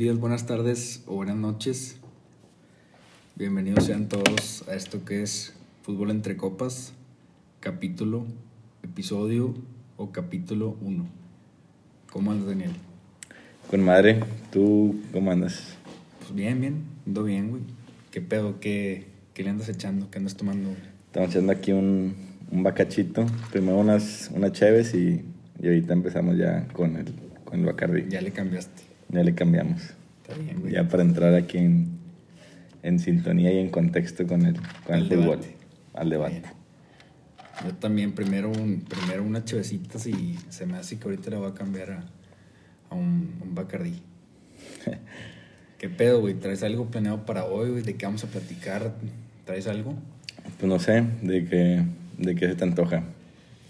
días, buenas tardes o buenas noches. Bienvenidos sean todos a esto que es Fútbol entre Copas, capítulo, episodio o capítulo 1. ¿Cómo andas, Daniel? Con madre, ¿tú cómo andas? Pues bien, bien, ando bien, güey. ¿Qué pedo? ¿Qué, qué le andas echando? ¿Qué andas tomando? Estamos echando aquí un, un bacachito. Primero unas, unas cheves y, y ahorita empezamos ya con el, con el bacardi. Ya le cambiaste. Ya le cambiamos. Está bien, güey. Ya para entrar aquí en, en sintonía y en contexto con el, con Al el fútbol. debate. Al debate. Bien. Yo también, primero, un, primero unas chevecitas y se me hace que ahorita le voy a cambiar a, a un, un Bacardí. ¿Qué pedo, güey? ¿Traes algo planeado para hoy, güey? ¿De qué vamos a platicar? ¿Traes algo? Pues no sé, de qué, de qué se te antoja.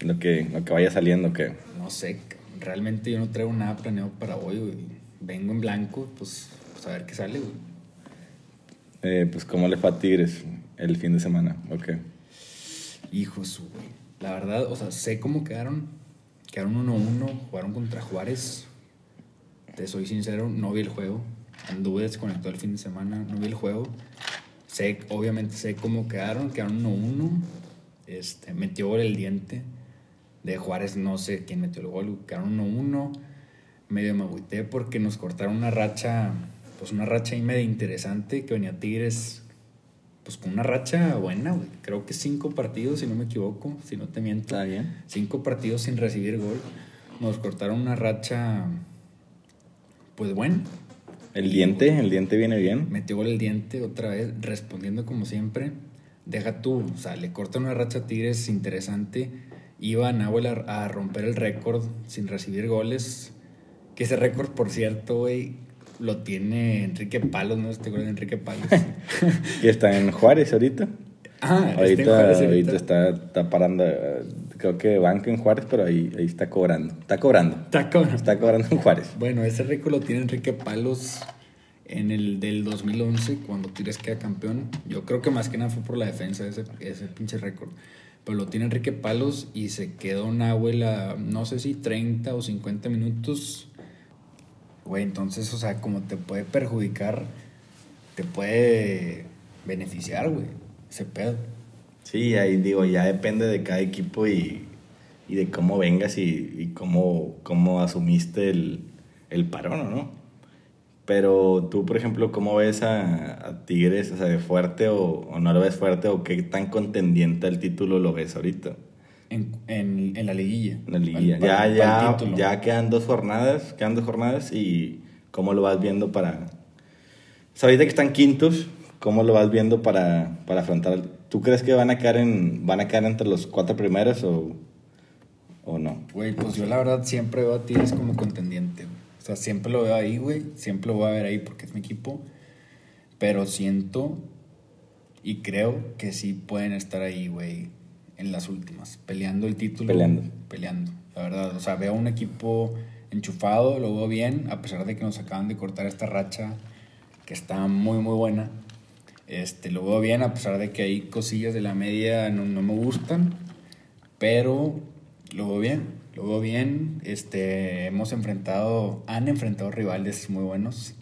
Lo que, lo que vaya saliendo, que No sé, realmente yo no traigo nada planeado para hoy, güey. Vengo en blanco, pues, pues a ver qué sale, güey. eh, pues cómo le fue a Tigres el fin de semana, ok. Hijo su, güey. La verdad, o sea, sé cómo quedaron. Quedaron 1-1, jugaron contra Juárez. Te soy sincero, no vi el juego. Anduve desconectado el fin de semana, no vi el juego. Sé, obviamente sé cómo quedaron, quedaron 1-1. Este, metió gol el diente. De Juárez no sé quién metió el gol, quedaron 1-1. Medio me agüité porque nos cortaron una racha, pues una racha ahí medio interesante que venía Tigres pues con una racha buena, güey. Creo que cinco partidos, si no me equivoco, si no te miento. Está bien. Cinco partidos sin recibir gol. Nos cortaron una racha, pues buena. El diente, el diente viene bien. Metió gol el diente otra vez, respondiendo como siempre. Deja tú, o sea, le cortan una racha a Tigres interesante. Iba Nahuel a, a romper el récord sin recibir goles. Que ese récord, por cierto, güey, lo tiene Enrique Palos, ¿no? Gol de Enrique Palos. Que está en Juárez ahorita. ah, está en Ahorita, Juárez ahorita está, está parando, creo que banca en Juárez, pero ahí, ahí está cobrando. Está cobrando. Está cabrón. Está cobrando en Juárez. Bueno, ese récord lo tiene Enrique Palos en el del 2011, cuando Tigres queda campeón. Yo creo que más que nada fue por la defensa ese, ese pinche récord. Pero lo tiene Enrique Palos y se quedó Nahuel a no sé si 30 o 50 minutos. Güey, entonces, o sea, como te puede perjudicar, te puede beneficiar, güey, ese pedo. Sí, ahí digo, ya depende de cada equipo y, y de cómo vengas y, y cómo, cómo asumiste el, el parón, ¿no? Pero tú, por ejemplo, ¿cómo ves a, a Tigres? O sea, ¿de fuerte o, o no lo ves fuerte? ¿O qué tan contendiente al título lo ves ahorita? En, en, en la liguilla. En la liguilla. Para- ya, para ya, título. ya quedan dos jornadas, quedan dos jornadas y ¿cómo lo vas viendo para... Ahorita que están quintos, ¿cómo lo vas viendo para, para afrontar? ¿Tú crees que van a quedar en, van a quedar entre los cuatro primeros o, o no? Güey, pues yo la verdad siempre veo a Tigres como contendiente. güey. O sea, siempre lo veo ahí, güey. Siempre lo voy a ver ahí porque es mi equipo. Pero siento y creo que sí pueden estar ahí, güey, en las últimas. Peleando el título. Peleando. Peleando, la verdad. O sea, veo un equipo enchufado, lo veo bien, a pesar de que nos acaban de cortar esta racha que está muy, muy buena. Este, lo veo bien, a pesar de que hay cosillas de la media no, no me gustan. Pero lo veo bien, lo veo bien. Este, hemos enfrentado, han enfrentado rivales muy buenos.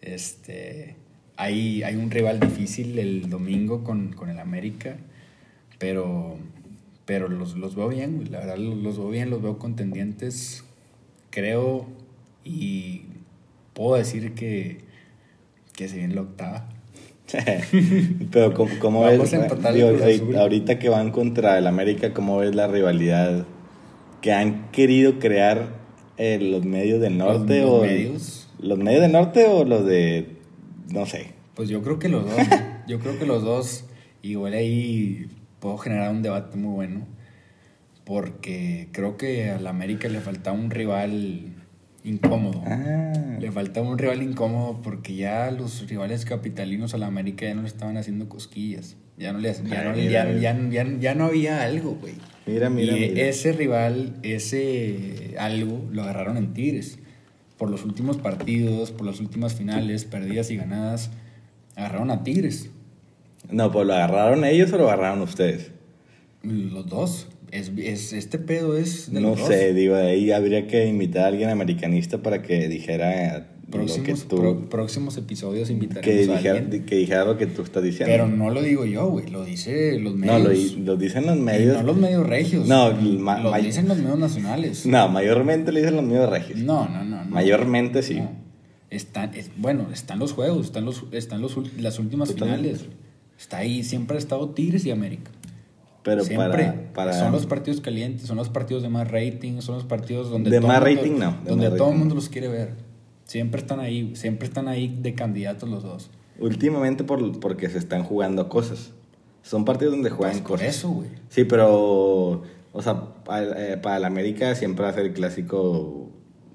Este, hay, hay un rival difícil el domingo con, con el América, pero, pero los, los veo bien, güey, la verdad los, los veo bien, los veo contendientes. Creo y puedo decir que, que se viene la octava. Pero ¿cómo, cómo ves? digo, ahorita- ahorita que van contra el América, ¿cómo ves la rivalidad que han querido crear eh, los medios del norte? los o medios. ¿Los medios del norte o los de, no sé? Pues yo creo que los dos. yo creo que los dos. Igual ahí puedo generar un debate muy bueno. Porque creo que a la América le faltaba un rival incómodo. Ah, Le faltaba un rival incómodo porque ya los rivales capitalinos a la América ya no le estaban haciendo cosquillas. Ya no, le, ya, Ah, no, mira. ya, ya- ya no había algo, güey. mira, mira, y mira. ese rival, ese algo, lo agarraron en Tigres. Por los últimos partidos, por las últimas finales, perdidas y ganadas, agarraron a Tigres. No, pues lo agarraron ellos o lo agarraron ustedes. Los dos. Es, es- este pedo es de No los dos. sé, digo, ahí habría que invitar a alguien americanista para que dijera Próximos, tú- pro- próximos episodios que invitaremos a dijera, alguien. que dijera lo que tú estás diciendo. Pero no lo digo yo, güey. Lo dice los medios. No, lo, lo dicen los medios. no los medios regios. No, lo ma- dicen los medios nacionales. No, mayormente lo dicen los medios regios. No, no, no. no. Mayormente sí. No. Están, es- bueno, están los juegos, están, los, están los, las últimas Totalmente. finales. Está ahí, siempre ha estado Tigres y América. Pero siempre. para, para Son los partidos calientes, son los partidos de más rating, son los partidos donde De todo más mundo- rating, no, de donde más todo el mundo los quiere ver. Siempre están ahí, siempre están ahí de candidatos los dos. últimamente por, porque se están jugando cosas. Son partidos donde juegan Pues por cosas. eso, güey. Sí, pero, o sea, para, eh, para el América siempre va a ser el clásico.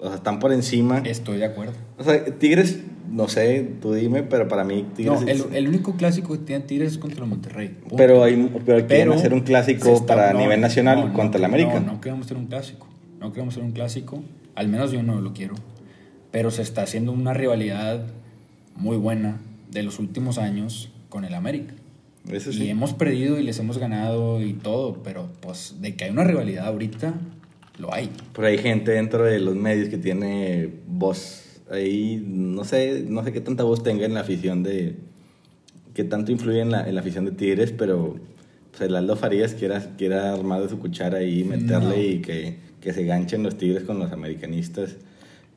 O sea, están por encima. Estoy de acuerdo. O sea, Tigres, no sé, tú dime, pero para mí Tigres No, el, el único clásico que tiene Tigres es contra el Monterrey. punto. Pero, hay, pero Pero hacer un clásico está- para no, nivel nacional no, contra el América. No, no queremos hacer un clásico. No queremos hacer un clásico. Al menos yo no lo quiero. Pero se está haciendo una rivalidad muy buena de los últimos años con el América. Eso Y sí. hemos perdido y les hemos ganado y todo, pero pues de que hay una rivalidad ahorita, lo hay. Pero hay gente dentro de los medios que tiene voz. Ahí, no sé, no sé qué tanta voz tenga en la afición de. qué tanto influye en la, en la afición de Tigres, pero pues, el Aldo Farías quiera, quiera armar de su cuchara ahí, meterle No. y que, que se ganchen los Tigres con los americanistas.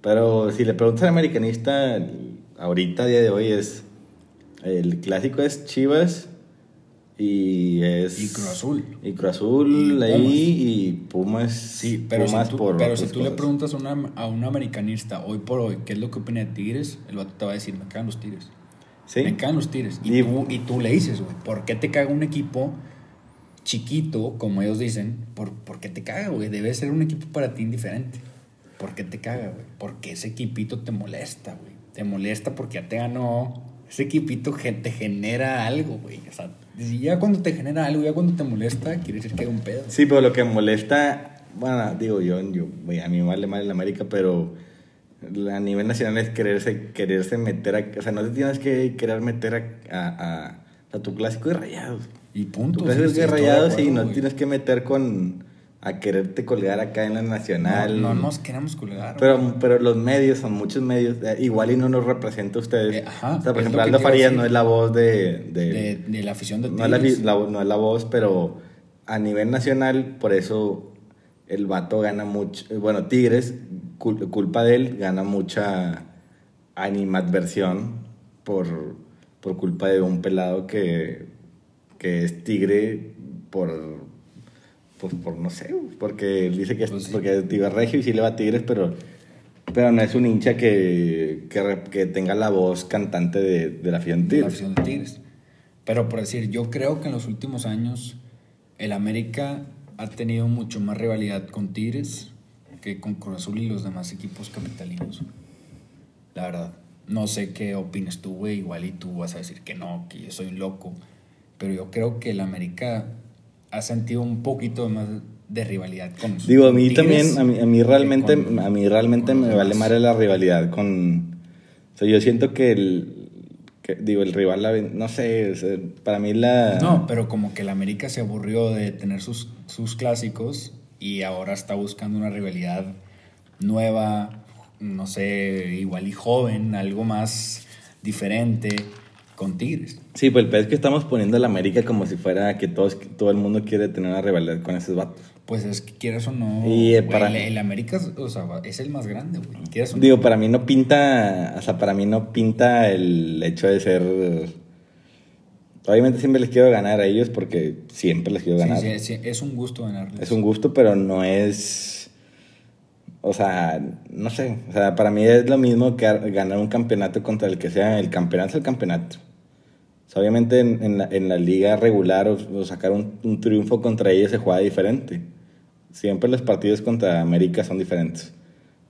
Pero si le preguntas al americanista, ahorita, a día de hoy, es. El clásico es Chivas y es. Y Cruz Azul. Y Cruz Azul Y ahí y Pumas. Sí, pero Pumas si tú, por pero si tú le preguntas a, una- a un americanista hoy por hoy qué es lo que opina de Tigres, el vato te va a decir, me cagan los Tigres. Sí. Me cagan los Tigres. Y, Y- tú, y tú le dices, güey, ¿por qué te caga un equipo chiquito, como ellos dicen? ¿Por, por qué te caga, güey? Debe ser un equipo para ti indiferente. ¿Por qué te caga, güey? Porque ese equipito te molesta, güey. Te molesta porque ya te ganó. Ese equipito te genera algo, güey. O sea, ya cuando te genera algo, ya cuando te molesta, quiere decir que hay un pedo. Sí, pero lo que molesta, bueno, digo yo, yo güey, a mí me vale mal el América, pero a nivel nacional es quererse, quererse meter a, o sea, no te tienes que querer meter a, a, a- a tu clásico de rayados. Y punto. Tu clásico sí, de rayados y no güey. tienes que meter con a quererte colgar acá en la nacional. No, no nos queremos colgar. güey. Pero, pero los medios, son muchos medios, eh, igual y no nos representa a ustedes. Eh, ajá, o sea, por ejemplo, Aldo Farías no es la voz de, de, de, de la afición de no es la, la- no es la voz, pero a nivel nacional, por eso el vato gana mucho. Bueno, Tigres, cul- culpa de él, gana mucha animadversión por, por culpa de un pelado que, que es tigre por. Pues por no sé, porque él dice que es, Pues sí. porque es tigre regio y sí le va a Tigres, pero, pero no es un hincha que, que, que tenga la voz cantante de, de la afición la Tigres. afición de Tigres. Pero por decir, yo creo que en los últimos años el América ha tenido mucho más rivalidad con Tigres que con Cruz Azul y los demás equipos capitalinos. La verdad. No sé qué opinas tú, güey. Igual y tú vas a decir que no, que yo soy un loco. Pero yo creo que el América ha sentido un poquito más de rivalidad con Digo, a mí también, a mí, a mí que realmente, con- a mí realmente me vale madre la rivalidad con... O sea, yo siento que el... que- digo, el rival, la no sé, o sea, para mí la... No, pero como que el América se aburrió de tener sus, sus clásicos y ahora está buscando una rivalidad nueva, no sé, igual y joven, algo más diferente con Tigres. Sí, pues el peor es que estamos poniendo a la América como si fuera que todos, todo el mundo quiere tener una rivalidad con esos vatos. Pues es que quieras o no, Y, eh, para- el, el América o sea, es el más grande, güey. No. Digo, para mí no pinta, o sea, para mí no pinta el hecho de ser... Obviamente siempre les quiero ganar a ellos porque siempre les quiero Sí, ganar. sí, sí, es un gusto ganarles. Es un gusto, pero no es. O sea, no sé. O sea, para mí es lo mismo que ar- ganar un campeonato contra el que sea. El campeonato es el campeonato. O obviamente en, en la, en la liga regular o, sacar un, un triunfo contra ellos se juega diferente. Siempre los partidos contra América son diferentes.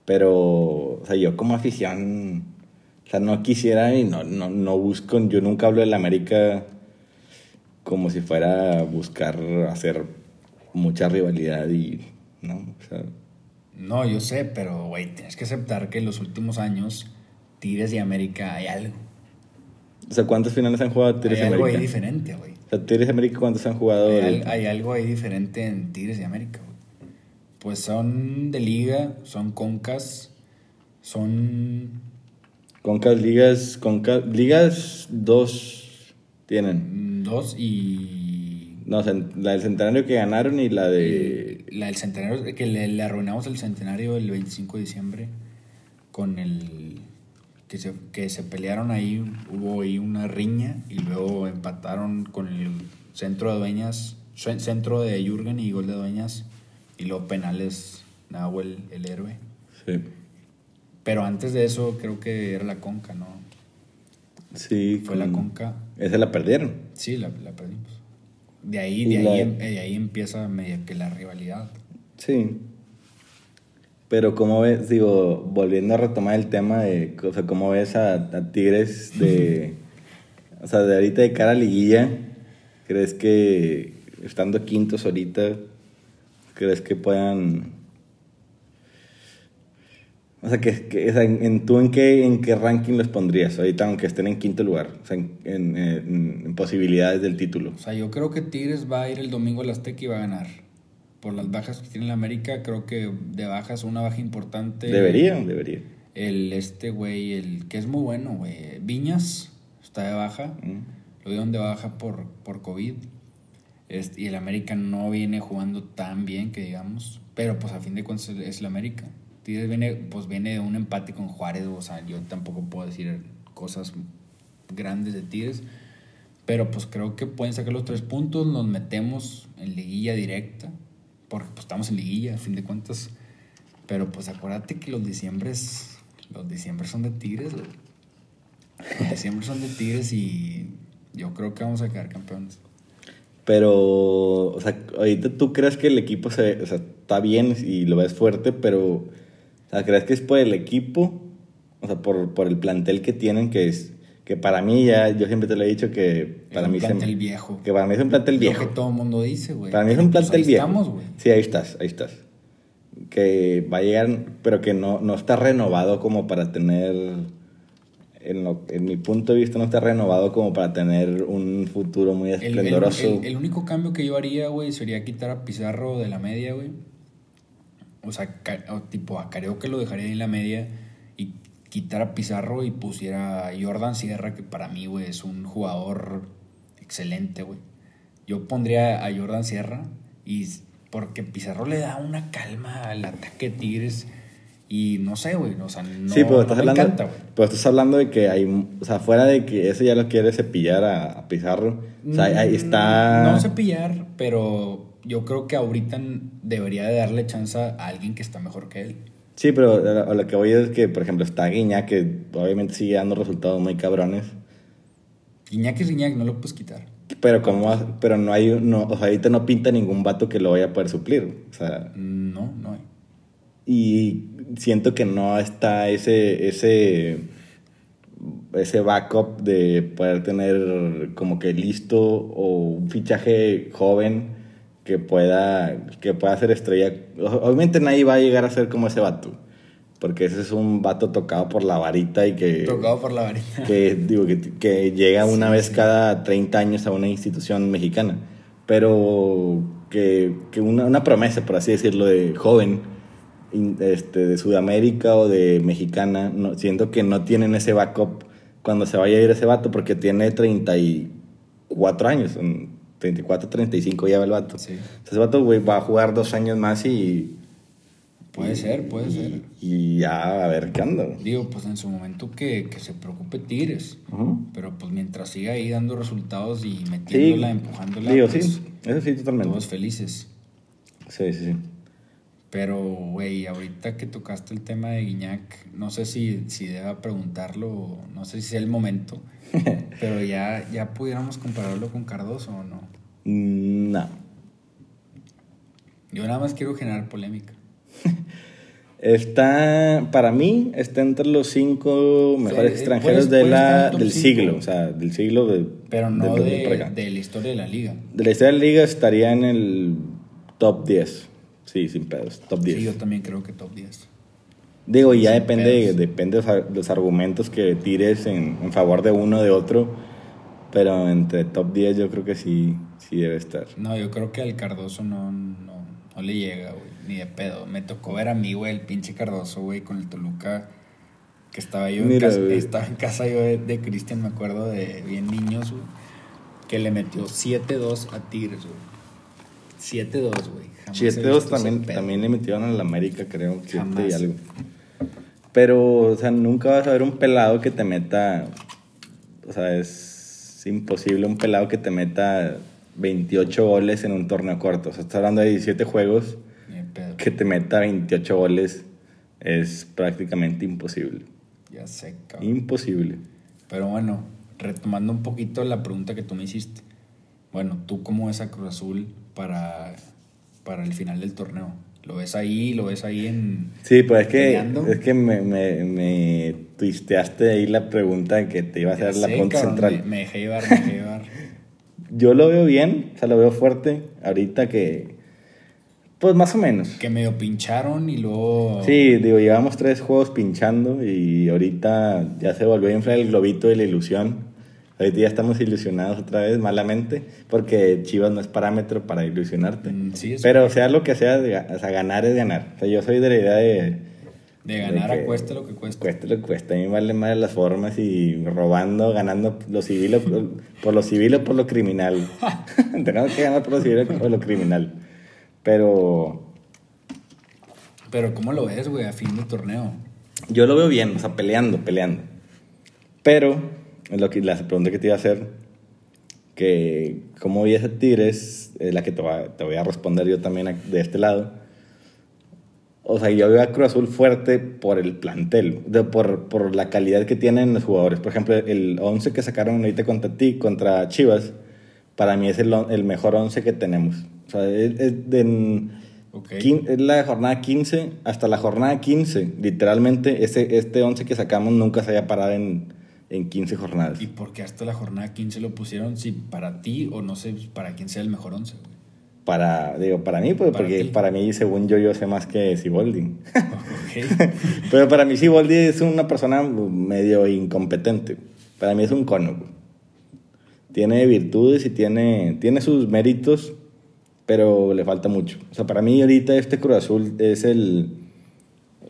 Pero, o sea, yo como afición, o sea, no quisiera y no, no, no busco, yo nunca hablo de la América como si fuera buscar hacer mucha rivalidad y, ¿no? No, yo sé, pero, güey, tienes que aceptar que en los últimos años Tigres y América hay algo. o sea, ¿cuántas finales han jugado Tigres hay y algo ahí América? diferente, güey. O sea, Tigres y América, ¿cuántos han jugado? Hay, al- hay algo ahí diferente en Tigres y América, güey. Pues son de liga, son concas, son Concas ligas, Conca, ligas dos tienen. Dos y. No, la del centenario que ganaron y la de... La del centenario, que le, le arruinamos el centenario el 25 de diciembre con el. Que se, que se pelearon ahí, hubo ahí una riña y luego empataron con el centro de dueñas, ce- centro de Jürgen y gol de dueñas y luego penales Nahuel, el héroe. Sí. Pero antes de eso creo que era la Conca, ¿no? Sí. Fue la con- Conca. Esa la perdieron. Sí, la, la perdimos. De ahí, de, ahí, em- de ahí empieza medio que la rivalidad. Sí. Pero como ves, digo, volviendo a retomar el tema de, o sea, cómo ves a, a Tigres de, o sea, de ahorita de cara a liguilla, ¿crees que estando quintos ahorita, crees que puedan, o sea, que, que- o sea, en, en- tú en qué, en qué ranking los pondrías ahorita aunque estén en quinto lugar, o sea, en, en- en- en posibilidades del título? O sea, yo creo que Tigres va a ir el domingo al Azteca y va a ganar. Por las bajas que tiene la América, creo que de bajas una baja importante. Debería, debería. El este güey, el que es muy bueno, güey. Viñas está de baja. Mm. Lo dieron de baja por, por COVID. Este, y el América no viene jugando tan bien que digamos. Pero pues a fin de cuentas es el América. Tigres viene, pues viene de un empate con Juárez. O sea, yo tampoco puedo decir cosas grandes de Tigres. Pero pues creo que pueden sacar los tres puntos. Nos metemos en liguilla directa. Porque pues estamos en liguilla, a fin de cuentas. Pero pues acuérdate que los diciembres. Los diciembres son de Tigres. Los diciembres son de Tigres y yo creo que vamos a quedar campeones. Pero, o sea, ahorita tú crees que el equipo se, o sea, está bien y lo ves fuerte, pero, o sea, ¿crees que es por el equipo? O sea, por, por el plantel que tienen, que es, que para mí ya, yo siempre te lo he dicho que para es mí un se- plantel viejo. Que para mí es un plantel Lo viejo. que todo el mundo dice, güey. Para mí es un pues, plantel ahí viejo. Estamos, güey. Sí, ahí estás, ahí estás. Que va a llegar, pero que no, no está renovado como para tener, en, lo- en mi punto de vista, no está renovado como para tener un futuro muy El, el- esplendoroso. el- el único cambio que yo haría, güey, sería quitar a Pizarro de la media, güey. O sea, o tipo a Carioca lo dejaría en la media y quitar a Pizarro y pusiera a Jordan Sierra, que para mí, güey, es un jugador excelente, güey. Yo pondría a Jordan Sierra y porque Pizarro le da una calma al ataque de Tigres y no sé, güey, o sea, no, sí, pero no estás, me hablando, encanta, güey. pero estás hablando de que hay, o sea, fuera de que eso ya lo quiere cepillar a, a Pizarro, o sea, ahí- está... Mm, No sé pillar, pero yo creo que ahorita debería de darle chance a alguien que está mejor que él. Sí, pero a lo- que voy es que, por ejemplo, está Guiña, que obviamente sigue dando resultados muy cabrones, Iñaki es Iñaki, no lo puedes quitar. pero como, pero no hay, no, o sea, ahorita no pinta ningún vato que lo vaya a poder suplir, o sea, No, no hay. y siento que no está ese, ese, ese backup de poder tener como que listo o un fichaje joven que pueda, que pueda ser estrella. Obviamente nadie va a llegar a ser como ese vato, porque ese es un vato tocado por la varita y que... Tocado por la varita. que digo que, que llega una Sí, vez sí. cada 30 años a una institución mexicana, pero que, que una, una promesa, por así decirlo, de joven este, de Sudamérica o de mexicana, no, siento que no tienen ese backup cuando se vaya a ir ese vato, porque tiene 34 años, en 34, 35 ya va el vato. Sí. Ese vato, güey, va a jugar dos años más y... Puede ser, puede ser. Y ya, a ver qué onda. Digo, pues en su momento que, que se preocupe Tigres. Pero pues mientras siga ahí dando resultados y metiéndola, empujándola, Digo, pues, sí, eso sí, totalmente. todos felices. Sí, sí, sí. Pero, güey, ahorita que tocaste el tema de Guiñac, no sé si, si deba preguntarlo, no sé si sea el momento, pero ya, ya pudiéramos compararlo con Cardoso o no. Mm, No. Yo nada más quiero generar polémica. Está, para mí, está entre los cinco mejores Sí, extranjeros puedes- de la, del cinco. siglo, o sea, del siglo de... Pero no del 2000 para de, acá. de la historia de la liga. De la historia de la liga estaría en el top 10. Sí, sin pedos, top 10. Sí, yo también creo que top 10. Digo, ya sin depende, pedos. depende de los ar- los argumentos que tires en, en favor de uno o de otro, pero entre top 10 yo creo que sí, sí debe estar. No, yo creo que al Cardoso no, no, no le llega, güey, ni de pedo. Me tocó ver a mí, güey, el pinche Cardoso, güey, con el Toluca. Que estaba yo en, casa, estaba en casa yo de, Cristian, me acuerdo de bien niños, güey. Que le metió 7-2 a Tigres, güey. 7-2, güey. 7-2 también, también le metieron a la América, creo. 7 y algo. Pero, o sea, nunca vas a ver un pelado que te meta. O sea, es imposible un pelado que te meta 28 goles en un torneo corto. O sea, estás hablando de 17 juegos. Que te meta 28 goles es prácticamente imposible. Ya sé, cabrón. Imposible. Pero bueno, retomando un poquito la pregunta que tú me hiciste. Bueno, ¿tú cómo ves a Cruz Azul para, para el final del torneo? ¿Lo ves ahí? ¿Lo ves ahí en...? Sí, pues es que, es que me, me, me twisteaste ahí la pregunta que te iba a hacer la pregunta central. Me, dejé llevar, me dejé llevar. Yo lo veo bien, o sea, lo veo fuerte. Ahorita que... Pues más o menos. Que medio pincharon y luego... Sí, digo, llevamos tres juegos pinchando y ahorita ya se volvió a inflar el globito de la ilusión. Ahorita ya estamos ilusionados otra vez, malamente, porque Chivas no es parámetro para ilusionarte. Mm, Pero sea lo que sea, o sea, ganar es ganar. O sea, yo soy de la idea de... De ganar a cueste lo que cueste. Cueste lo que cueste. A mí me vale más las formas y robando, ganando lo civil o, por lo civil o por lo criminal. Tenemos que ganar por lo civil o por lo criminal. Pero... Pero ¿cómo lo ves, güey, a fin de torneo? Yo lo veo bien, o sea, peleando, peleando. Pero lo que, la pregunta que te iba a hacer, que cómo vi a Tigres, es la que te, te voy a responder yo también de este lado. O sea, yo veo a Cruz Azul fuerte por el plantel, de, por, por, la calidad que tienen los jugadores. Por ejemplo, el 11 que sacaron ahorita contra ti, contra Chivas, para mí es el, el mejor 11 que tenemos. O sea, es, de, es la jornada 15 hasta la jornada 15. Literalmente, ese, este 11 que sacamos nunca se haya parado en, en 15 jornadas. ¿Y por qué hasta la jornada 15 lo pusieron? Si para ti o no sé para quién sea el mejor 11. Para, digo, para mí, pues, porque para mí, según yo, yo sé más que Siboldi. Pero para mí Siboldi es una persona medio incompetente. Para mí es un cono. Tiene virtudes y tiene, tiene sus méritos, pero le falta mucho. O sea, para mí ahorita este Cruz Azul es el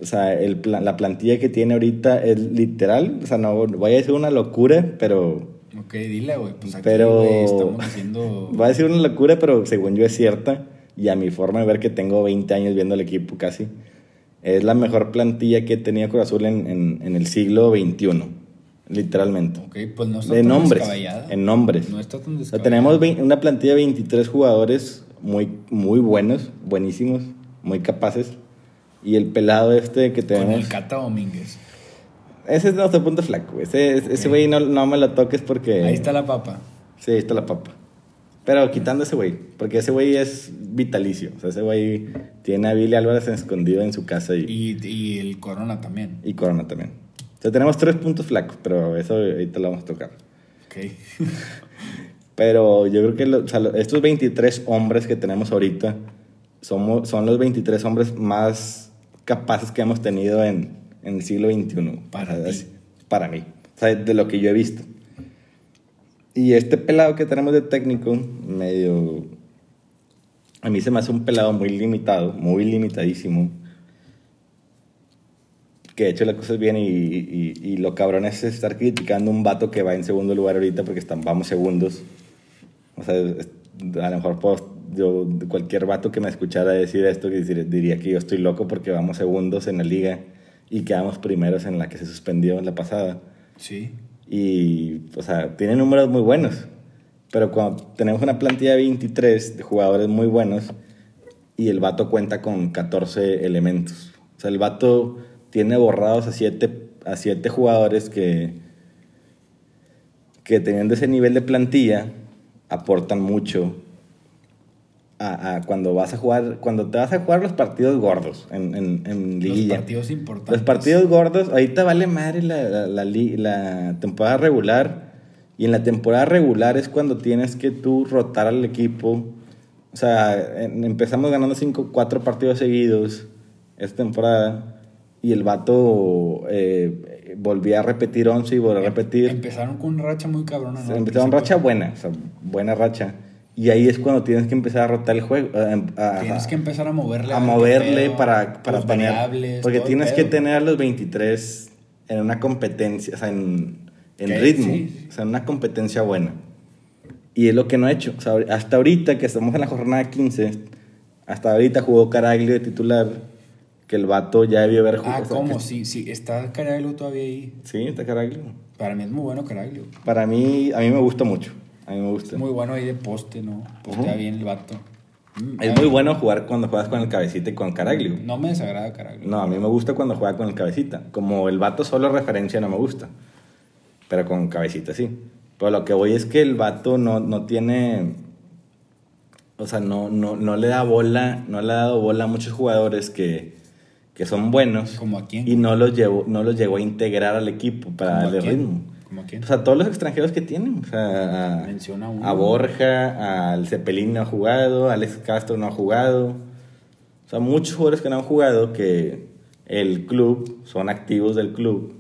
o sea, el la plantilla que tiene ahorita es literal. O sea, no voy a decir una locura, pero. Ok, dile, güey. Pues aquí, pero. estamos haciendo. Va a decir una locura, pero según yo es cierta. Y a mi forma de ver que tengo 20 años viendo el equipo casi. Es la mejor plantilla que he tenido Cruz Azul en, en, en el siglo XXI. Literalmente. Ok, pues no está de nombres, En nombres. No está tan tenemos una plantilla de 23 jugadores muy, muy buenos, buenísimos, muy capaces y el pelado este que tenemos. Con el Cata Domínguez. Ese es nuestro punto flaco. Ese, ese güey no, no, me lo toques porque. Ahí está la papa. Sí, ahí está la papa. Pero quitando ese güey, porque ese güey es vitalicio. O sea, ese güey tiene a Billy Álvarez escondido en su casa. Y, y, y el Corona también. Y Corona también. O sea, tenemos tres puntos flacos, pero eso ahorita lo vamos a tocar. Ok. pero yo creo que o sea, estos 23 hombres que tenemos ahorita somos, son los 23 hombres más capaces que hemos tenido en, en el siglo XXI. Para, para mí. O de lo que yo he visto. Y este pelado que tenemos de técnico, medio... A mí se me hace un pelado muy limitado, muy limitadísimo. Que de hecho las cosas bien y, y, y, lo cabrón es estar criticando un vato que va en segundo lugar ahorita porque están, vamos segundos. O sea, a lo mejor puedo yo, cualquier vato que me escuchara decir esto, diría que yo estoy loco porque vamos segundos en la liga y quedamos primeros en la que se suspendió en la pasada. Sí. Y, o sea, tiene números muy buenos. Pero cuando tenemos una plantilla de 23 de jugadores muy buenos y el vato cuenta con 14 elementos. O sea, el vato tiene borrados a 7 a siete jugadores que, que teniendo ese nivel de plantilla aportan mucho a, cuando vas a jugar, cuando te vas a jugar los partidos gordos en, en, en liguilla. Los partidos importantes. Los partidos gordos, ahorita vale madre la, la, la, temporada regular. Y en la temporada regular es cuando tienes que tú rotar al equipo. O sea, empezamos ganando cinco, cuatro partidos seguidos esta temporada. Y el vato eh, volvía a repetir 11 y volvió a em, repetir. Empezaron con una racha muy cabrona. ¿no? Empezaron racha buena, o sea, buena racha. Y ahí es cuando tienes que empezar a rotar el juego. tienes que empezar a moverle. A moverle para, para Porque tienes que tener a los 23 en una competencia, o sea, en, en ritmo, sí, o sea, en una competencia buena. Y es lo que no ha hecho. O sea, hasta ahorita que estamos en la jornada 15, hasta ahorita jugó Caraglio de titular, que el vato ya debió haber jugado. Ah, ¿cómo? Sí, sí, está Caraglio todavía ahí. Sí, está Caraglio. Para mí es muy bueno Caraglio. Para mí, a mí me gusta mucho. A mí me gusta. Es muy bueno ahí de poste, ¿no? Postea bien el vato. Mm, Es muy bueno jugar cuando juegas con el cabecita y con Caraglio. No me desagrada Caraglio. No, a mí me gusta cuando juega con el cabecita. Como el vato solo referencia no me gusta. Pero con cabecita sí. Pero lo que voy es que el vato no, no tiene. O sea, no, no, no le da bola, no le ha dado bola a muchos jugadores que, que son buenos. ¿Como a quién? Y no los, llevó, no los llegó a integrar al equipo para ¿Como a darle ritmo. ¿Como a quién? Todos los extranjeros que tienen. O sea, a, Menciona uno. a Borja, al Cepelín no ha jugado, Alex Castro no ha jugado. O sea, muchos jugadores que no han jugado que el club, son activos del club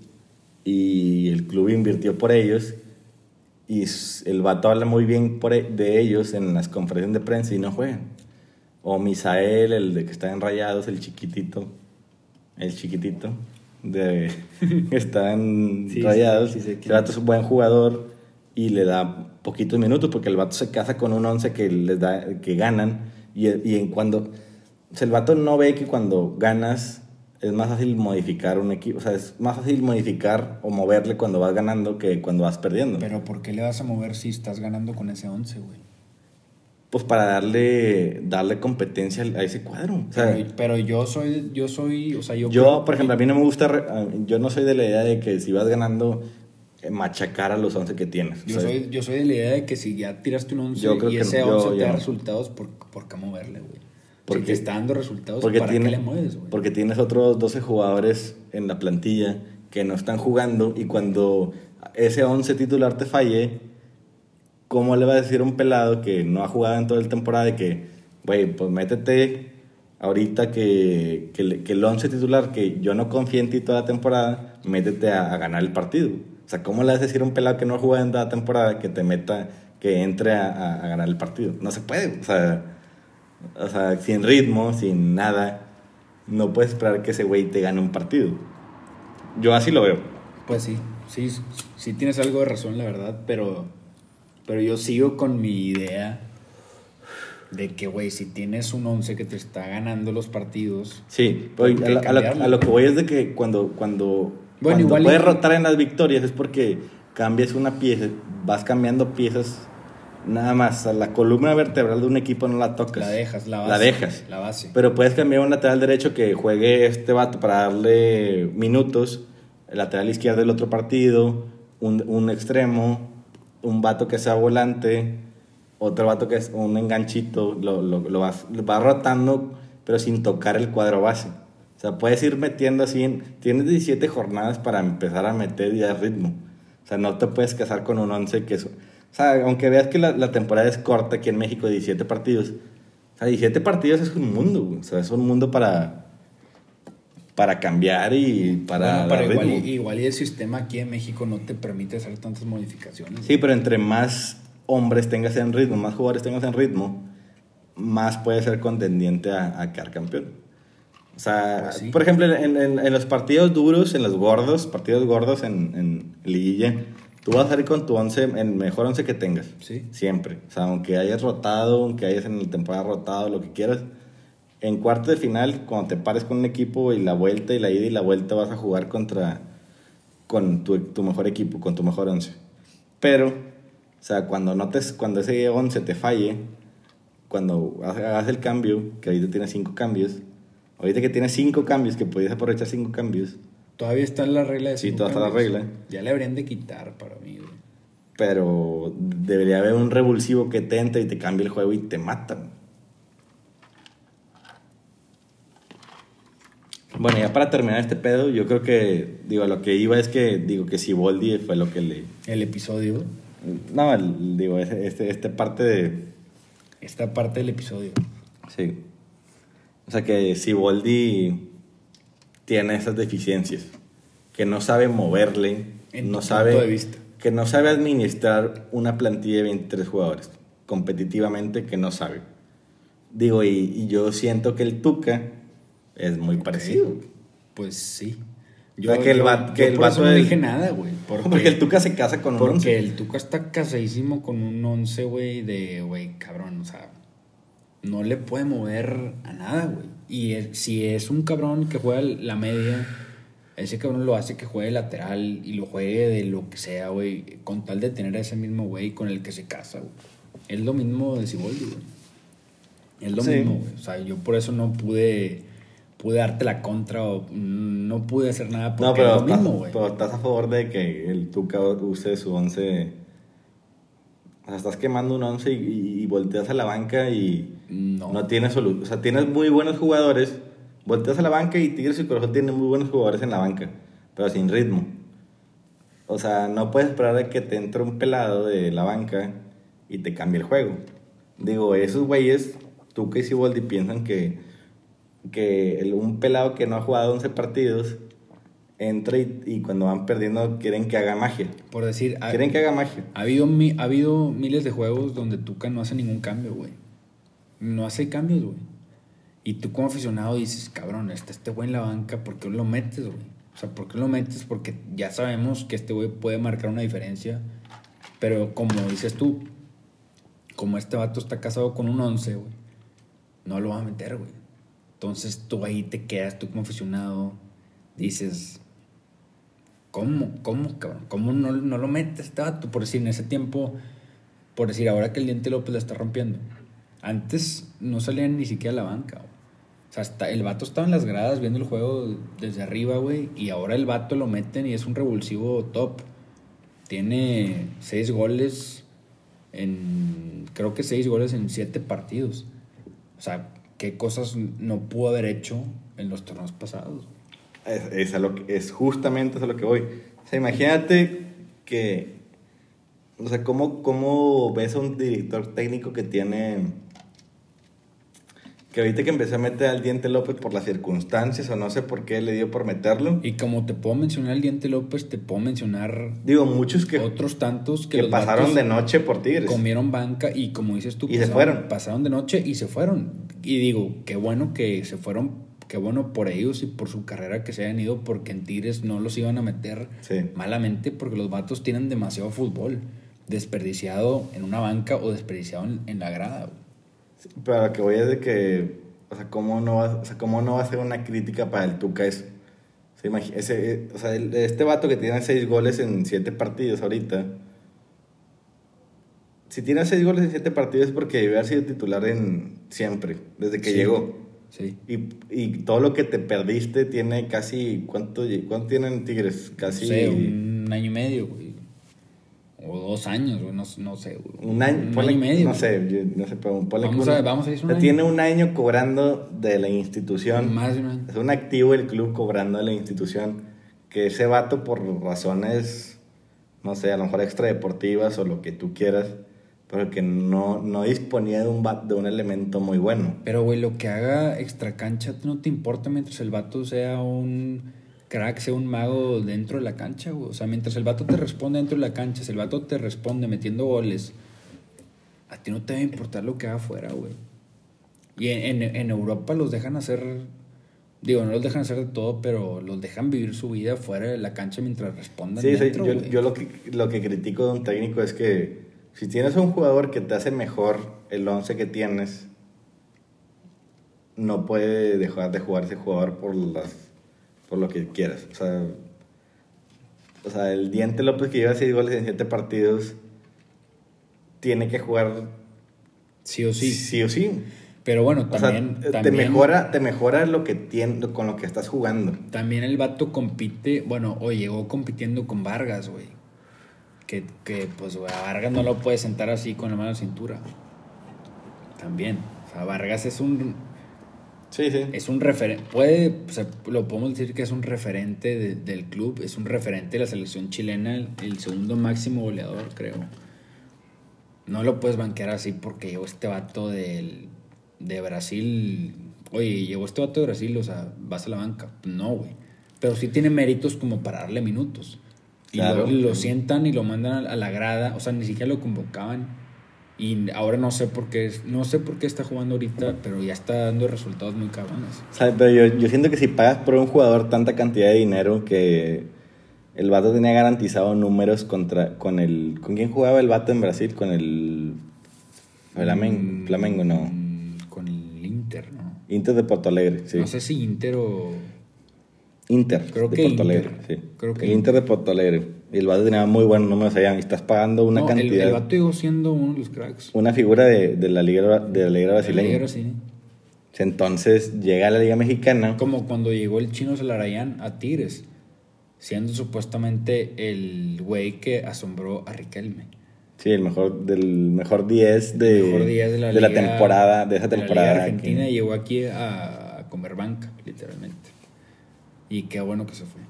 y el club invirtió por ellos y el vato habla muy bien por e- de ellos en las conferencias de prensa y no juegan. O Misael, el de que está en Rayados, el chiquitito, el chiquitito de que está en Sí, Rayados. sí el vato es un buen jugador y le da poquitos minutos porque el vato se casa con un 11 que les da que ganan y, y en cuando o sea, el vato no ve que cuando ganas es más fácil modificar un equipo, o sea, es más fácil modificar o moverle cuando vas ganando que cuando vas perdiendo. Pero ¿por qué le vas a mover si estás ganando con ese 11, güey? Pues para darle darle competencia a ese cuadro. O sea, Pero, pero yo soy, yo soy, o sea, yo... yo, por ejemplo, a mí no me gusta, yo no soy de la idea de que si vas ganando, eh, machacar a los 11 que tienes. Yo O sea, soy, yo soy de la idea de que si ya tiraste un 11 Yo creo y que ese yo- 11 te da no. resultados, ¿por, por qué moverle, güey? Porque- si te está dando resultados, porque, ¿para tiene- qué le mueves, güey? porque tienes otros 12 jugadores en la plantilla que no están jugando y cuando ese 11 titular te falle, ¿cómo le va a decir a un pelado que no ha jugado en toda la temporada de que, güey, pues métete ahorita que, que, que el 11 titular, que yo no confío en ti toda la temporada, métete a, a ganar el partido? O sea, ¿cómo le vas a decir a un pelado que no ha jugado en toda la temporada que te meta, que entre a, a- a ganar el partido? No se puede, o sea... O sea, sin ritmo, sin nada, no puedes esperar que ese güey te gane un partido. Yo así lo veo. Pues sí, sí, sí tienes algo de razón, la verdad, pero, pero yo sigo con mi idea de que, güey, si tienes un 11 que te está ganando los partidos, Sí, que a, lo- a lo, a lo que voy es de que cuando, cuando, Bueno, cuando igual y- puedes rotar en las victorias es porque cambias una pieza, vas cambiando piezas nada más. A la columna vertebral de un equipo no la tocas. la dejas, la base. La dejas. La base. Pero puedes cambiar un lateral derecho que juegue este vato para darle minutos, el lateral izquierdo del otro partido, un, un extremo, un vato que sea volante, otro vato que es un enganchito, lo, lo, lo vas, vas rotando, pero sin tocar el cuadro base. O sea, puedes ir metiendo así, en- tienes 17 jornadas para empezar a meter ya ritmo. O sea, no te puedes casar con un 11 que es... O sea, aunque veas que la, la temporada es corta aquí en México, 17 partidos, o sea, 17 partidos es un mundo. O sea, es un mundo para, para cambiar y para Bueno, igual, ritmo. igual y el sistema aquí en México no te permite hacer tantas modificaciones. Sí, pero entre más hombres tengas en ritmo, más jugadores tengas en ritmo, más puede ser contendiente a, a quedar campeón. O sea, Pues sí. por ejemplo, en, en- en los partidos duros, en los gordos, partidos gordos en, en liguilla, tú vas a salir con tu 11, el mejor 11 que tengas. Sí. Siempre. O sea, aunque hayas rotado, aunque hayas en la temporada rotado, lo que quieras. En cuarto de final, cuando te pares con un equipo y la vuelta y la ida y la vuelta vas a jugar contra con tu, tu mejor equipo, con tu mejor 11. Pero, o sea, cuando notes, cuando ese 11 te falle, cuando hagas el cambio, que ahorita tienes cinco cambios, ahorita que tienes cinco cambios, que podías aprovechar cinco cambios, Todavía está en la regla de Sí, todavía está la regla. Ya le habrían de quitar para mí, güey. pero debería haber un revulsivo que te entre y te cambie el juego y te matan. Bueno, ya para terminar este pedo, yo creo que, digo, lo que iba es que, digo, que si Boldi fue lo que le... El episodio, No, el- digo, este, este parte de... esta parte del episodio. Sí. O sea que Siboldi tiene esas deficiencias. Que no sabe moverle. En no sabe. punto de vista. Que no sabe administrar una plantilla de 23 jugadores. Competitivamente, que no sabe. Digo, y, y yo siento que el Tuca es muy parecido. Pues sí. Yo, O sea, que el yo- que yo el por eso vato no es- dije nada, güey. Porque, Porque el Tuca se casa con un porque once. el Tuca está casadísimo con un 11, güey, de, güey, cabrón, o sea, no le puede mover a nada, güey. Y el- si es un cabrón que juega la media, ese cabrón lo hace que juegue lateral y lo juegue de lo que sea, güey, con tal de tener a ese mismo güey con el que se casa, güey. Es lo mismo de Siboldi, güey. Es lo Sí. mismo, güey. O sea, yo por eso no pude, pude darte la contra o no pude hacer nada porque No, pero es lo estás, mismo, güey. pero estás a favor de que el Tuca use su once. O sea, estás quemando un once y, y- y volteas a la banca y No. no, tienes solución. O sea, tienes muy buenos jugadores. Volteas a la banca y Tigres y Azul tienen muy buenos jugadores en la banca, pero sin ritmo. O sea, no puedes esperar a que te entre un pelado de la banca y te cambie el juego. Digo, esos güeyes, Tuca y Siboldi, piensan que, que el- un pelado que no ha jugado 11 partidos entra y, y cuando van perdiendo quieren que haga magia. Por decir, ha, Quieren que haga magia. ha habido, mi- ha habido miles de juegos donde Tuca no hace ningún cambio, güey. No hace cambios, güey. Y tú como aficionado dices, cabrón, está este güey en la banca, ¿por qué lo metes, güey? O sea, ¿por qué lo metes? Porque ya sabemos que este güey puede marcar una diferencia. Pero como dices tú, como este vato está casado con un 11, güey, no lo va a meter, güey. Entonces tú ahí te quedas, tú como aficionado, dices, ¿cómo? ¿Cómo, cabrón? ¿Cómo no, no lo metes este vato? Por decir, en ese tiempo, por decir, ahora que el Diente López la está rompiendo. Antes no salían ni siquiera a la banca. O sea, hasta el vato estaba en las gradas viendo el juego desde arriba, güey. Y ahora el vato lo meten y es un revulsivo top. Tiene seis goles en. Creo que seis goles en siete partidos. O sea, qué cosas no pudo haber hecho en los torneos pasados. Es, es, a lo que- es justamente a lo que voy. O sea, imagínate que. O sea, ¿cómo, ¿cómo ves a un director técnico que tiene. Que ahorita que empezó a meter al Diente López por las circunstancias o no sé por qué le dio por meterlo? Y como te puedo mencionar el Diente López, te puedo mencionar Digo, muchos que, otros tantos que, que los pasaron de noche por Tigres. comieron banca y como dices tú, Y se pasaron, fueron. pasaron de noche y se fueron. Y digo, qué bueno que se fueron, qué bueno por ellos y por su carrera que se hayan ido porque en Tigres no los iban a meter Sí. malamente porque los vatos tienen demasiado fútbol desperdiciado en una banca o desperdiciado en, en la grada. Pero lo que voy es de que, o sea, ¿cómo no va, o sea, ¿cómo no va a ser una crítica para el Tuca eso? Ese, eh, o sea, el- este vato que tiene seis goles en siete partidos ahorita, si tiene seis goles en siete partidos es porque debe haber sido titular en siempre, desde que Sí. llegó. Sí. Y, y todo lo que te perdiste tiene casi, ¿cuánto, cuánto tienen Tigres? Casi No sé, un año y medio, güey. O dos años, güey, no, no sé, güey. un año, Un ponle- año y medio. no güey. sé, yo- no sé, pero ponle Vamos a- vamos a decir un año. Tiene un año cobrando de la institución. Más de un año. Es un activo el club cobrando de la institución. Que ese vato, por razones, no sé, a lo mejor extradeportivas o lo que tú quieras, pero que no, no disponía de un, de un elemento muy bueno. Pero, güey, lo que haga extra cancha no te importa mientras el vato sea un crack, sea un mago dentro de la cancha, güey. O sea, mientras el vato te responde dentro de la cancha, si el vato te responde metiendo goles, a ti no te va a importar lo que haga afuera, güey. Y en, en- en Europa los dejan hacer, digo, no los dejan hacer de todo, pero los dejan vivir su vida fuera de la cancha mientras respondan Sí, sí, yo lo, que, lo que critico de un técnico es que si tienes un jugador que te hace mejor el 11 que tienes, no puede dejar de jugar ese jugador por, las, por lo que quieras. O sea, o sea, el Diente López que lleva 6 goles en 7 partidos, tiene que jugar Sí o sí. sí o sí. Pero bueno, O sea, también... te, también- mejora, te mejora lo que tiene, con lo que estás jugando. También el vato compite, bueno, o llegó compitiendo con Vargas, güey. Que, que, pues, güey, a Vargas no lo puede sentar así con la mano en la cintura. También. O sea, Vargas es un, Sí, sí. es un referente, puede, o sea, lo podemos decir que es un referente de- del club, es un referente de la selección chilena, el, el segundo máximo goleador, creo. No lo puedes banquear así porque llegó este vato del, de Brasil. Oye, llegó este vato de Brasil, o sea, vas a la banca. No, güey. Pero sí tiene méritos como para darle minutos. Y Claro. lo, lo sientan y lo mandan a la grada, o sea, ni siquiera lo convocaban. Y ahora no sé por qué, no sé por qué está jugando ahorita, pero ya está dando resultados muy cabrones. O sea, pero yo, yo siento que si pagas por un jugador tanta cantidad de dinero que el vato tenía garantizado números contra con el ¿con quién jugaba el vato en Brasil? Con el Flamengo, Mm, Flamengo no. Con el Inter, ¿no? Inter de Porto Alegre, sí. No sé si Inter o... Inter Creo de que Porto Inter. Alegre, sí. Creo que el Inter de Porto Alegre. Y el vato tenía muy buenos números allá y estás pagando una No, el- cantidad El, vato llegó siendo uno de los cracks. una figura de, de la liga de la liga brasileña. Sí. Entonces llega a la liga mexicana. Como cuando llegó el chino Celarayán a Tigres, siendo supuestamente el güey que asombró a Riquelme. Sí, el mejor del mejor 10 de, mejor día de la, de la liga- temporada, de esa de la temporada. Liga Argentina que- llegó aquí a comer banca, literalmente. Y qué bueno que se fue.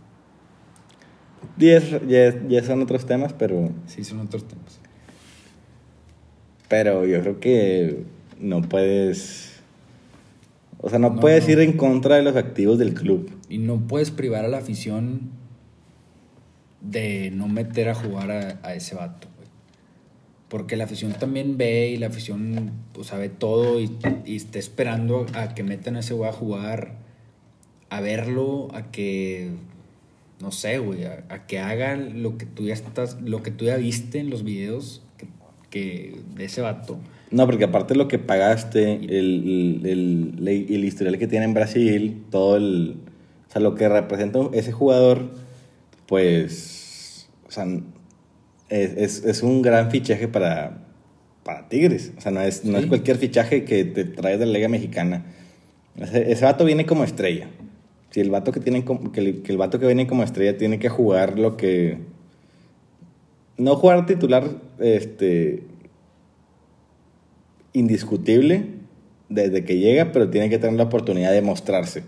10 ya, ya son otros temas, pero, Sí, son otros temas. pero yo creo que no puedes. O sea, no, No, puedes no. ir en contra de los activos del club. Y no puedes privar a la afición de no meter a jugar a, a ese vato, güey. Porque la afición también ve y la afición pues, sabe todo y, y está esperando a que metan a ese güey a jugar, a verlo, a que, no sé, güey, a, a que haga lo que tú ya estás, lo que tú ya viste en los videos que, que de ese vato. No, porque aparte de lo que pagaste, el, el, el, el historial que tiene en Brasil, todo el. O sea, lo que representa ese jugador, pues. O sea, es, es, es un gran fichaje para, para Tigres. O sea, no es, no es cualquier fichaje que te traes de la Liga Mexicana. Ese, ese vato viene como estrella. Si el vato que, tiene como- que, el, que el vato que viene como estrella tiene que jugar lo que. No jugar titular, este indiscutible desde que llega, pero tiene que tener la oportunidad de mostrarse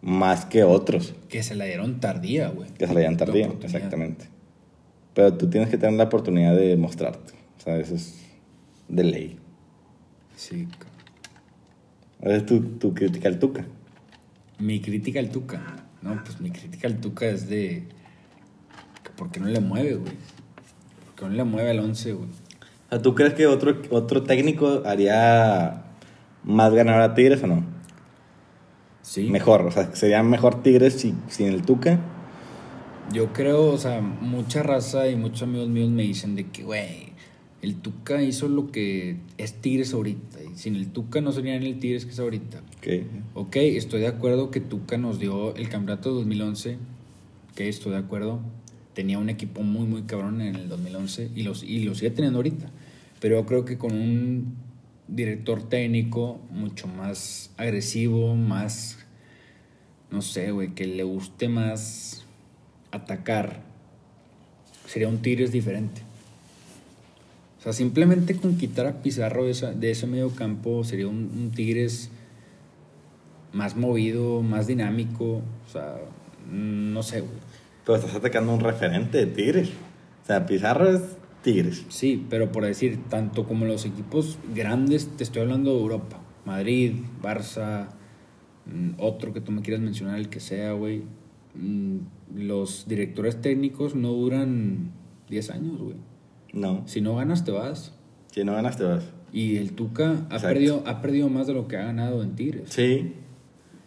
más que otros Que se la dieron tardía, güey. que se La tardío, oportunidad. exactamente. Pero tú tienes que tener la oportunidad de mostrarte, o sea, eso es de ley. Sí. Esa es tu, tu crítica al Tuca. Mi crítica al Tuca. No, pues mi crítica al Tuca es de. ¿Por qué no le mueve, güey? ¿Por qué no le mueve al 11, güey? O sea, ¿Tú crees que otro, otro técnico haría más ganar a Tigres o no? Sí. Mejor, o sea, sería mejor Tigres si- sin el Tuca. Yo creo, o sea, mucha raza y muchos amigos míos me dicen de que, güey, el Tuca hizo lo que es Tigres ahorita. Y sin el Tuca no sería ni el Tigres que es ahorita. Ok. Ok, estoy de acuerdo que Tuca nos dio el campeonato de 2011. Ok, estoy de acuerdo. Tenía un equipo muy, muy cabrón en el 2011 y, los, y lo sigue teniendo ahorita. Pero yo creo que con un director técnico mucho más agresivo, más, no sé, güey, que le guste más atacar, sería un Tigres diferente. O sea, simplemente con quitar a Pizarro de, esa- de ese medio campo sería un, un Tigres más movido, más dinámico. O sea, no sé, güey. Pero estás atacando a un referente de Tigres. O sea, Pizarro es Tigres. Sí, pero por decir, tanto como los equipos grandes, te estoy hablando de Europa. Madrid, Barça, mm, otro que tú me quieras mencionar, el que sea, güey. Mm, Los directores técnicos no duran 10 años, güey. No. Si no ganas, te vas. Si no ganas, te vas. Y el Tuca ha Exacto. perdido, ha perdido más de lo que ha ganado en Tigres. Sí.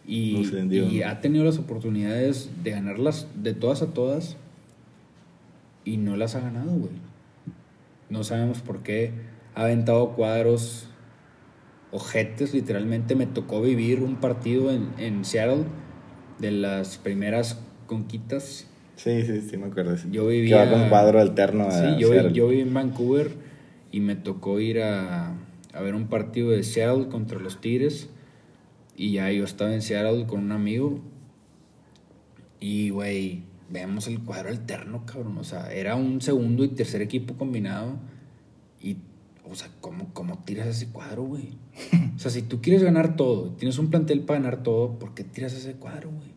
Y, No y ha tenido las oportunidades de ganarlas de todas a todas y no las ha ganado, güey. No sabemos por qué. Ha aventado cuadros ojetes, literalmente. Me tocó vivir un partido en, en Seattle de las primeras conquitas. Sí, sí, sí, me acuerdo. Yo Que vivía... va con cuadro alterno a Sí, yo, vi- yo viví en Vancouver y me tocó ir a, a ver un partido de Seattle contra los Tigres. Y ya yo estaba en Seattle con un amigo. Y, güey, vemos el cuadro alterno, cabrón. O sea, era un segundo y tercer equipo combinado. Y, o sea, ¿cómo, cómo tiras ese cuadro, güey? O sea, si tú quieres ganar todo, tienes un plantel para ganar todo, ¿por qué tiras ese cuadro, güey?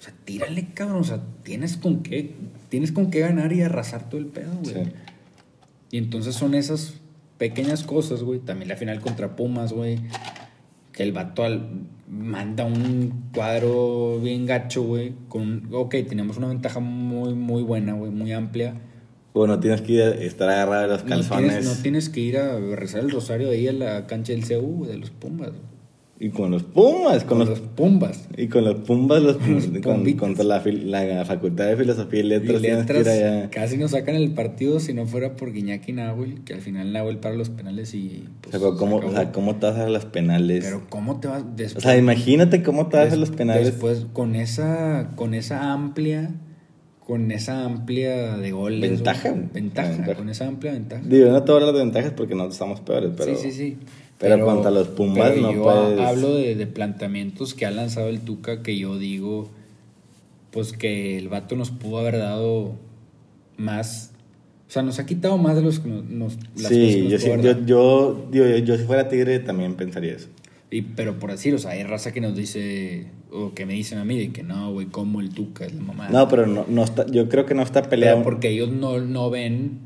O sea, tírale, cabrón. O sea, tienes con qué, tienes con qué ganar y arrasar todo el pedo, güey. Sí. Y entonces son esas pequeñas cosas, güey. También la final contra Pumas, güey. Que el vato al- manda un cuadro bien gacho, güey. Con, ok, teníamos una ventaja muy, muy buena, güey, muy amplia. O no tienes que ir a estar agarrado de los No calzones. tienes, no tienes que ir a rezar el rosario ahí a la cancha del CU de los Pumbas. güey. Y con los Pumas, con, Con los, los Pumbas. y con los Pumbas, los, con- contra la, la Facultad de Filosofía y Letras, letras allá. casi nos sacan el partido si no fuera por Guiñac y Nahuel, que al final Nahuel para los penales y O pues, sea, ¿cómo, o sea, ¿cómo te vas a los penales? Pero cómo te vas o después sea, imagínate cómo te vas a los penales. después con esa con esa amplia con esa amplia de goles Ventaja, ventaja, Ventaja. con esa amplia ventaja. Digo, no te voy a hablar de ventajas porque no estamos peores, pero... sí, sí, sí. Pero contra los Pumbas pero no yo puedes- hablo de, de planteamientos que ha lanzado el Tuca que yo digo, pues que el vato nos pudo haber dado más. O sea, nos ha quitado más de los que nos. nos- las cosas que Sí, nos yo, sí- yo, yo, digo, yo, yo si fuera Tigre también pensaría eso. Y, pero por decir, o sea, hay raza que nos dice, o que me dicen a mí, de que no, güey, como el Tuca es la mamá. No, pero no, no está, yo creo que no está peleado. Pero porque ellos no, no ven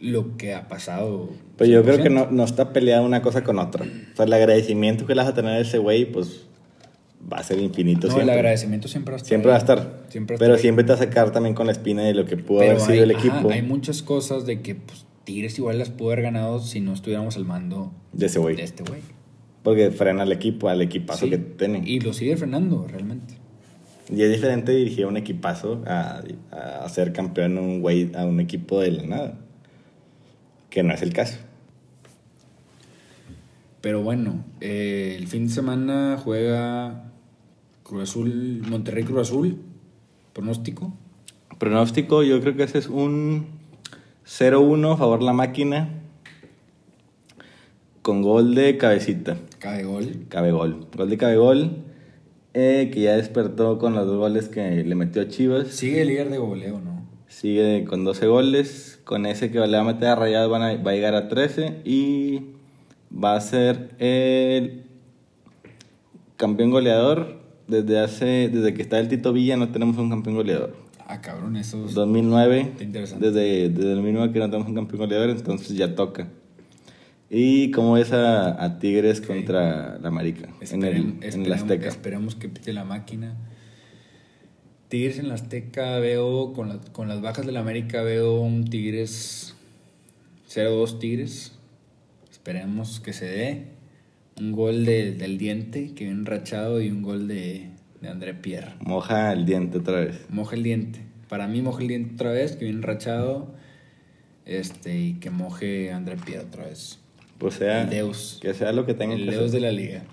lo que ha pasado. Pero yo creo que 100%. no, no está peleada una cosa con otra. O sea, el agradecimiento que le vas a tener a ese güey, pues va a ser infinito No, el siempre. agradecimiento siempre va a estar. Siempre va a estar. Siempre pero ahí. siempre te vas a sacar también con la espina de lo que pudo Pero haber sido hay, el ajá, equipo hay muchas cosas de que pues, Tigres igual las pudo haber ganado si no estuviéramos al mando de ese güey. de este güey. Porque frena al equipo, al equipazo Sí. que tienen. Y lo sigue frenando, realmente. Y es diferente dirigir a un equipazo a, a ser campeón a un güey, a un equipo de la nada. Que no es el caso. Pero bueno, eh, el fin de semana juega Cruz Azul, Monterrey Cruz Azul. Pronóstico. Pronóstico, yo creo que ese es un 0-1 a favor la máquina. Con gol de cabecita. Cabe gol. Cabegol. Gol de Cabegol. eh, que ya despertó con los dos goles que le metió a Chivas. Sigue el líder de goleo, ¿no? Sigue con 12 goles. Con ese que le va a meter a Rayados van a- va a llegar a 13. Y va a ser el campeón goleador. Desde hace desde que está el Tito Villa no tenemos un campeón goleador. Ah, cabrón, esos. 2009. Está interesante. Desde, desde el 2009 que no tenemos un campeón goleador, entonces ya toca. ¿Y cómo es a, a Tigres Ok. contra la América? En el, en el Azteca. Esperemos que pite la máquina. Tigres en la Azteca veo, con, la- con las bajas de la América veo un Tigres 0-2 Tigres. Esperemos que se dé. Un gol de- del diente que viene rachado y un gol de, de André Pierre. Moja el diente otra vez. Moja el diente. Para mí moja el diente otra vez, que viene rachado. Este, y que moje André Pierre otra vez. O sea, El Deus. que sea lo que tengan El que Deus hacer. de la liga.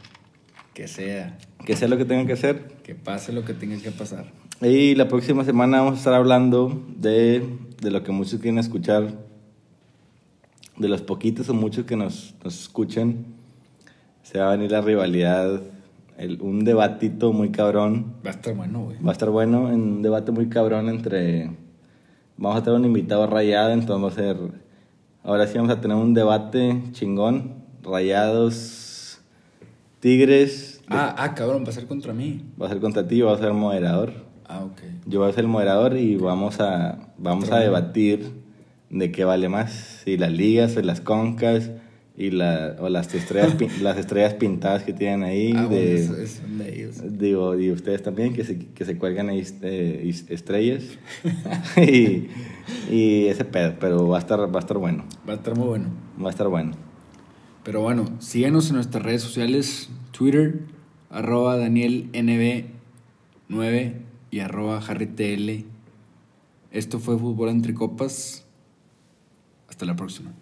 Que sea. Que sea lo que tengan que hacer. Que pase lo que tenga que pasar. Y la próxima semana vamos a estar hablando de, de lo que muchos quieren escuchar. De los poquitos o muchos que nos, nos escuchen. Se va a venir la rivalidad. el- un debatito muy cabrón. Va a estar bueno, güey. Va a estar bueno, en un debate muy cabrón entre... Vamos a tener un invitado rayado, entonces va a ser... Ahora sí vamos a tener un debate chingón. Rayados, Tigres. Ah, ah, cabrón, va a ser contra mí. Va a ser contra ti, va a ser moderador. Ah, ok. Yo voy a ser el moderador y vamos a, vamos a debatir de qué vale más. Si las ligas o las concas y la, o las estrellas, las estrellas pintadas que tienen ahí. Ah, bueno, de, eso es de ellos. Digo, y ustedes también, que se, que se cuelgan ahí is- estrellas. y, y ese pedo, pero va a estar, va a estar bueno. Va a estar muy bueno. Va a estar bueno. Pero bueno, síguenos en nuestras redes sociales, Twitter, arroba DanielNB9 y arroba HarryTL. Esto fue Fútbol Entre Copas. Hasta la próxima.